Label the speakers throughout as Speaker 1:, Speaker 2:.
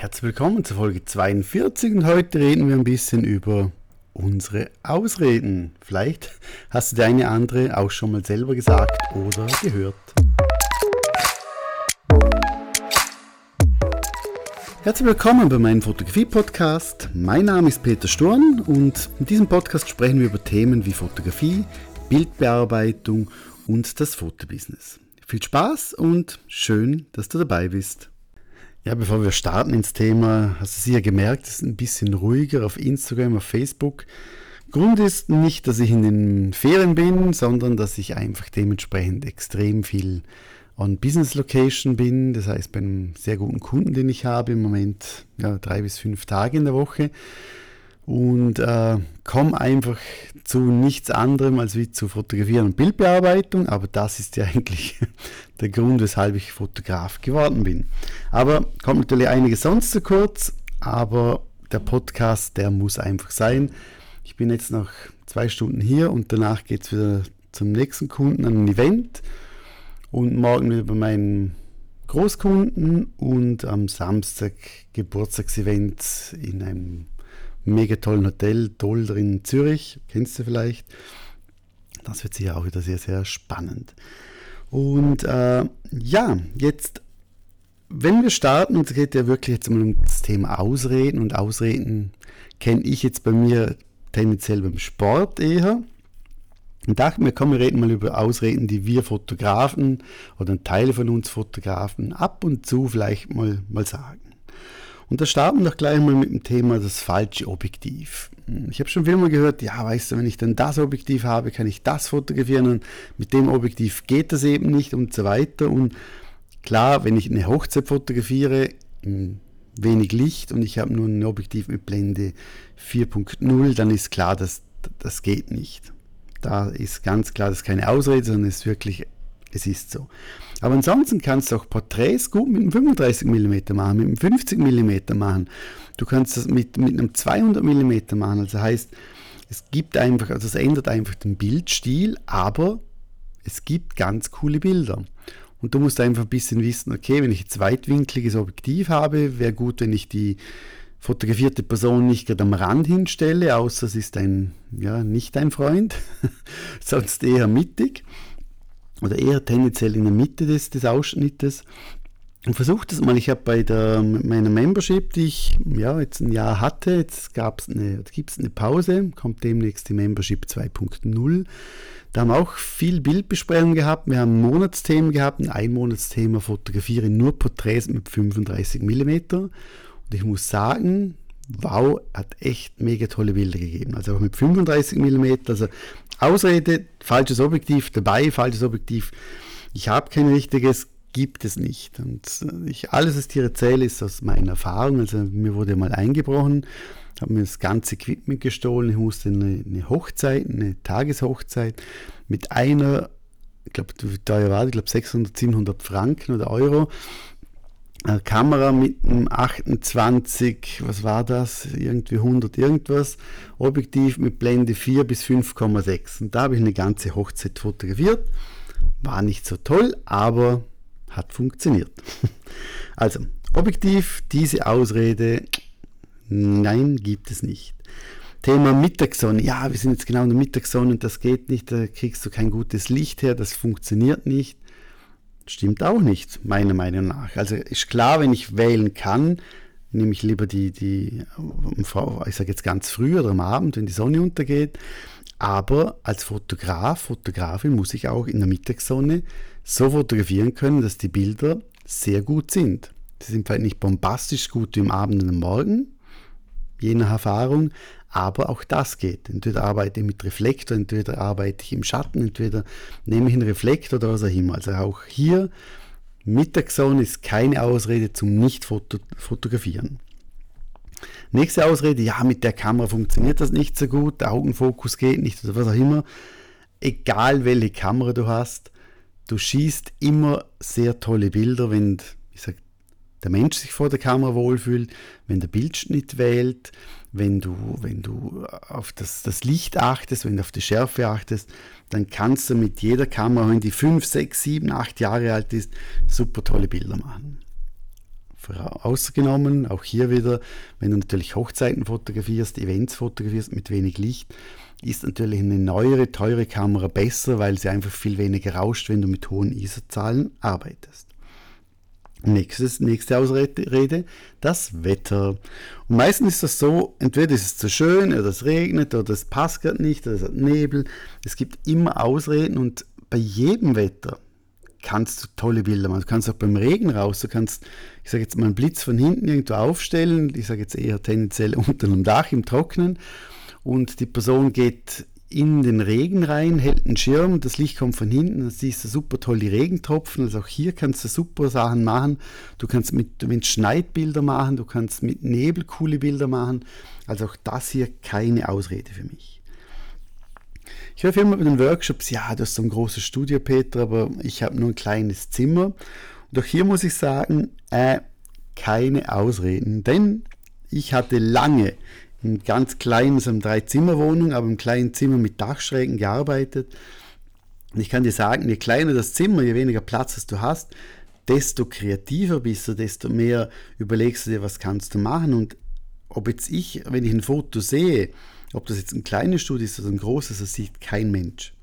Speaker 1: Herzlich willkommen zur Folge 42 und heute reden wir ein bisschen über unsere Ausreden. Vielleicht hast du die eine andere auch schon mal selber gesagt oder gehört. Herzlich willkommen bei meinem Fotografie-Podcast. Mein Name ist Peter Sturm und in diesem Podcast sprechen wir über Themen wie Fotografie, Bildbearbeitung und das Fotobusiness. Viel Spaß und schön, dass du dabei bist. Ja, bevor wir starten ins Thema, hast du sicher gemerkt, es ist ein bisschen ruhiger auf Instagram, auf Facebook. Grund ist nicht, dass ich in den Ferien bin, sondern dass ich einfach dementsprechend extrem viel on Business Location bin. Das heißt, bei einem sehr guten Kunden, den ich habe, im Moment ja, drei bis fünf Tage in der Woche. Und äh, komme einfach zu nichts anderem als wie zu Fotografieren und Bildbearbeitung. Aber das ist ja eigentlich der Grund, weshalb ich Fotograf geworden bin. Aber kommt natürlich einiges sonst zu kurz. Aber der Podcast, der muss einfach sein. Ich bin jetzt noch zwei Stunden hier und danach geht es wieder zum nächsten Kunden an ein Event und morgen wieder bei meinen Großkunden und am Samstag Geburtstagsevent in einem mega tollen Hotel, Dolder in Zürich, kennst du vielleicht. Das wird sicher auch wieder sehr, sehr spannend. Und äh, ja, jetzt, wenn wir starten, und es geht ja wirklich jetzt mal um das Thema Ausreden, und Ausreden kenne ich jetzt bei mir tendenziell beim Sport eher. Und dachte mir, komm, wir reden mal über Ausreden, die wir Fotografen oder Teile von uns Fotografen ab und zu vielleicht mal, mal sagen. Und da starten wir doch gleich mal mit dem Thema das falsche Objektiv. Ich habe schon viel mal gehört, ja, weißt du, wenn ich dann das Objektiv habe, kann ich das fotografieren und mit dem Objektiv geht das eben nicht und so weiter. Und klar, wenn ich eine Hochzeit fotografiere, wenig Licht und ich habe nur ein Objektiv mit Blende 4.0, dann ist klar, dass das geht nicht. Da ist ganz klar, das ist keine Ausrede, sondern es ist wirklich, es ist so. Aber ansonsten kannst du auch Porträts gut mit einem 35 mm machen, mit einem 50 mm machen. Du kannst das mit, mit einem 200 mm machen. Also heißt, es gibt einfach, also es ändert einfach den Bildstil, aber es gibt ganz coole Bilder. Und du musst einfach ein bisschen wissen, okay, wenn ich jetzt weitwinkliges Objektiv habe, wäre gut, wenn ich die fotografierte Person nicht gerade am Rand hinstelle, außer es ist ein, ja, nicht ein Freund, sonst eher mittig oder eher tendenziell in der Mitte des, des Ausschnittes. Und versucht das mal. Ich habe bei der, meiner Membership, die ich ja, jetzt ein Jahr hatte, jetzt gab's gibt es eine Pause, kommt demnächst die Membership 2.0. Da haben wir auch viel Bildbesprechung gehabt. Wir haben Monatsthemen gehabt. Ein Einmonatsthema fotografiere nur Porträts mit 35 mm. Und ich muss sagen, wow, hat echt mega tolle Bilder gegeben. Also auch mit 35 mm. Also Ausrede, falsches Objektiv dabei, falsches Objektiv. Ich habe kein richtiges, gibt es nicht. Und äh, ich, alles, was ich dir erzähle, ist aus meiner Erfahrung. Also mir wurde mal eingebrochen, habe mir das ganze Equipment gestohlen. Ich musste eine, eine Hochzeit, eine Tageshochzeit mit einer, ich glaube, da war, ich glaube 600, 700 Franken oder Euro Kamera mit einem 28, was war das, irgendwie 100 irgendwas, Objektiv mit Blende 4 bis 5,6. Und da habe ich eine ganze Hochzeit fotografiert. War nicht so toll, aber hat funktioniert. Also, Objektiv, diese Ausrede, nein, gibt es nicht. Thema Mittagssonne, ja, wir sind jetzt genau in der Mittagssonne und das geht nicht, da kriegst du kein gutes Licht her, das funktioniert nicht. Stimmt auch nicht, meiner Meinung nach. Also ist klar, wenn ich wählen kann, nehme ich lieber die, die ich sage jetzt ganz früh oder am Abend, wenn die Sonne untergeht. Aber als Fotograf, Fotografin muss ich auch in der Mittagssonne so fotografieren können, dass die Bilder sehr gut sind. Sie sind vielleicht nicht bombastisch gut wie am Abend und am Morgen, je nach Erfahrung, aber auch das geht. Entweder arbeite ich mit Reflektor, entweder arbeite ich im Schatten, entweder nehme ich einen Reflektor oder was auch immer. Also auch hier, Mittagssonne ist keine Ausrede zum Nicht-Fotografieren. Nächste Ausrede, ja, mit der Kamera funktioniert das nicht so gut, der Augenfokus geht nicht oder was auch immer. Egal welche Kamera du hast, du schießt immer sehr tolle Bilder, wenn der Mensch sich vor der Kamera wohlfühlt, wenn der Bildschnitt wählt, wenn du, wenn du auf das, das Licht achtest, wenn du auf die Schärfe achtest, dann kannst du mit jeder Kamera, wenn die 5, 6, 7, 8 Jahre alt ist, super tolle Bilder machen. ausgenommen, auch hier wieder, wenn du natürlich Hochzeiten fotografierst, Events fotografierst mit wenig Licht, ist natürlich eine neuere, teure Kamera besser, weil sie einfach viel weniger rauscht, wenn du mit hohen ISO-Zahlen arbeitest. Nächstes, nächste Ausrede, das Wetter. Und meistens ist das so, entweder ist es zu schön, oder es regnet, oder es passt gerade nicht, oder es hat Nebel. Es gibt immer Ausreden und bei jedem Wetter kannst du tolle Bilder machen. Du kannst auch beim Regen raus, du kannst, ich sage jetzt mal, einen Blitz von hinten irgendwo aufstellen, ich sage jetzt eher tendenziell unter einem Dach im Trocknen und die Person geht in den Regen rein, hält einen Schirm, das Licht kommt von hinten, dann siehst du super toll die Regentropfen. Also auch hier kannst du super Sachen machen. Du kannst mit, mit Schneidbilder machen, du kannst mit Nebel coole Bilder machen. Also auch das hier keine Ausrede für mich. Ich höre immer bei den Workshops, ja, du hast so ein großes Studio, Peter, aber ich habe nur ein kleines Zimmer. Und auch hier muss ich sagen, äh, keine Ausreden, denn ich hatte lange in ganz kleinen, so einer Drei-Zimmer-Wohnung, aber im kleinen Zimmer mit Dachschrägen gearbeitet. Und ich kann dir sagen, je kleiner das Zimmer, je weniger Platz du hast, desto kreativer bist du, desto mehr überlegst du dir, was kannst du machen. Und ob jetzt ich, wenn ich ein Foto sehe, ob das jetzt ein kleines Studio ist oder ein großes, das sieht kein Mensch.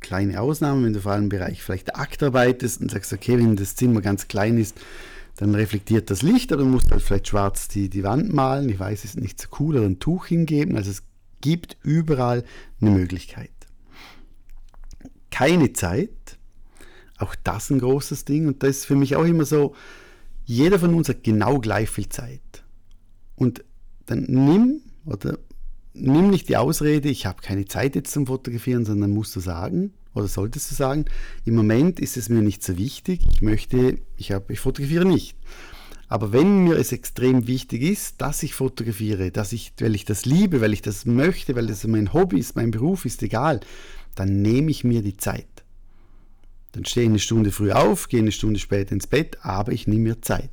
Speaker 1: Kleine Ausnahmen, wenn du vor allem im Bereich vielleicht Akt arbeitest und sagst, okay, wenn das Zimmer ganz klein ist, dann reflektiert das Licht, aber du musst halt vielleicht schwarz die, die Wand malen. Ich weiß, es ist nicht so cool, oder ein Tuch hingeben. Also es gibt überall eine Möglichkeit. Keine Zeit, auch das ein großes Ding. Und das ist für mich auch immer so, jeder von uns hat genau gleich viel Zeit. Und dann nimm oder nimm nicht die Ausrede, ich habe keine Zeit jetzt zum Fotografieren, sondern musst du sagen, oder solltest du sagen, im Moment ist es mir nicht so wichtig, ich möchte, ich, hab, ich fotografiere nicht. Aber wenn mir es extrem wichtig ist, dass ich fotografiere, dass ich, weil ich das liebe, weil ich das möchte, weil das mein Hobby ist, mein Beruf ist, egal, dann nehme ich mir die Zeit. Dann stehe ich eine Stunde früh auf, gehe eine Stunde später ins Bett, aber ich nehme mir Zeit.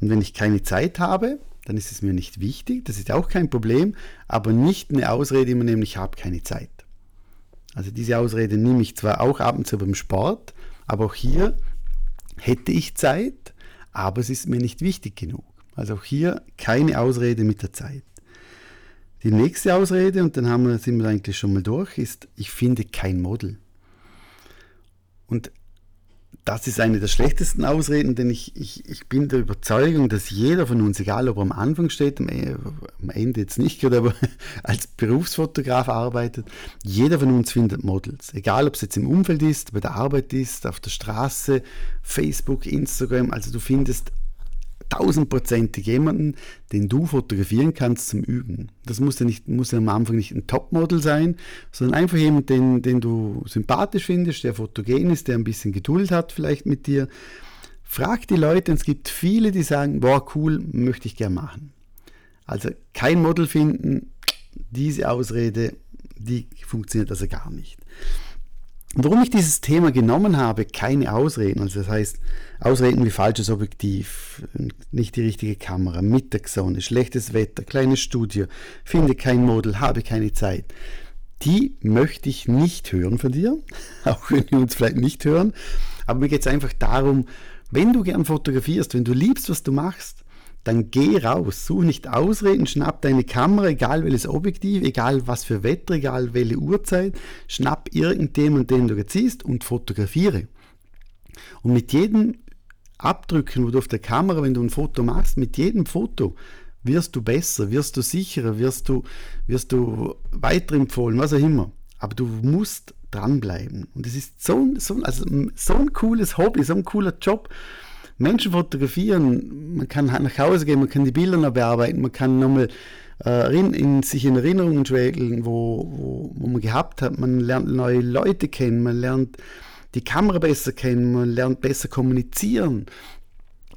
Speaker 1: Und wenn ich keine Zeit habe, dann ist es mir nicht wichtig, das ist auch kein Problem, aber nicht eine Ausrede immer nehmen, ich habe keine Zeit. Also diese Ausrede nehme ich zwar auch ab und zu beim Sport, aber auch hier hätte ich Zeit, aber es ist mir nicht wichtig genug. Also auch hier keine Ausrede mit der Zeit. Die nächste Ausrede, und dann haben wir, sind wir eigentlich schon mal durch, ist, ich finde kein Model. Und das ist eine der schlechtesten Ausreden, denn ich, ich, ich bin der Überzeugung, dass jeder von uns, egal ob er am Anfang steht, am Ende jetzt nicht, oder aber als Berufsfotograf arbeitet, jeder von uns findet Models. Egal ob es jetzt im Umfeld ist, bei der Arbeit ist, auf der Straße, Facebook, Instagram, also du findest tausendprozentig jemanden, den du fotografieren kannst zum Üben. Das muss ja, nicht, muss ja am Anfang nicht ein Topmodel sein, sondern einfach jemand, den, den du sympathisch findest, der fotogen ist, der ein bisschen Geduld hat vielleicht mit dir. Frag die Leute, es gibt viele, die sagen, boah, cool, möchte ich gern machen. Also kein Model finden, diese Ausrede, die funktioniert also gar nicht. Warum ich dieses Thema genommen habe, keine Ausreden, also das heißt Ausreden wie falsches Objektiv, nicht die richtige Kamera, Mittagssonne, schlechtes Wetter, kleines Studio, finde kein Model, habe keine Zeit, die möchte ich nicht hören von dir, auch wenn wir uns vielleicht nicht hören, aber mir geht es einfach darum, wenn du gern fotografierst, wenn du liebst, was du machst, dann geh raus, such nicht Ausreden, schnapp deine Kamera, egal welches Objektiv, egal was für Wetter, egal welche Uhrzeit, schnapp irgendjemanden, den du jetzt siehst und fotografiere. Und mit jedem Abdrücken, wo du auf der Kamera, wenn du ein Foto machst, mit jedem Foto wirst du besser, wirst du sicherer, wirst du, wirst du weiterempfohlen, was auch immer. Aber du musst dranbleiben. Und es ist so, so, also so ein cooles Hobby, so ein cooler Job. Menschen fotografieren, man kann nach Hause gehen, man kann die Bilder noch bearbeiten, man kann nochmal äh, in, sich in Erinnerungen schwelgeln, wo, wo, wo man gehabt hat, man lernt neue Leute kennen, man lernt die Kamera besser kennen, man lernt besser kommunizieren.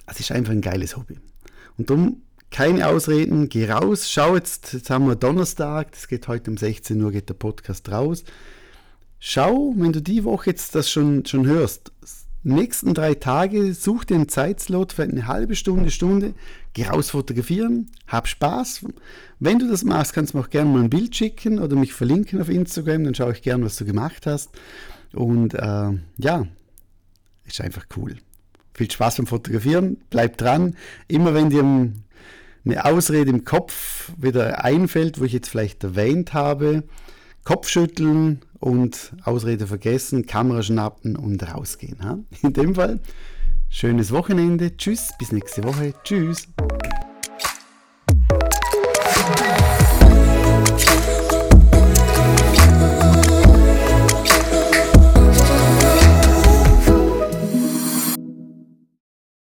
Speaker 1: Es ist einfach ein geiles Hobby. Und darum keine Ausreden, geh raus, schau jetzt, jetzt haben wir Donnerstag, das geht heute um 16 Uhr, geht der Podcast raus. Schau, wenn du die Woche jetzt das schon, schon hörst, nächsten drei Tage such dir einen Zeitslot für eine halbe Stunde, Stunde, geh raus fotografieren, hab Spaß. Wenn du das machst, kannst du mir auch gerne mal ein Bild schicken oder mich verlinken auf Instagram, dann schaue ich gerne, was du gemacht hast. Und äh, ja, ist einfach cool. Viel Spaß beim Fotografieren, bleibt dran. Immer wenn dir eine Ausrede im Kopf wieder einfällt, wo ich jetzt vielleicht erwähnt habe, Kopfschütteln und Ausrede vergessen, Kamera schnappen und rausgehen. In dem Fall, schönes Wochenende. Tschüss, bis nächste Woche. Tschüss.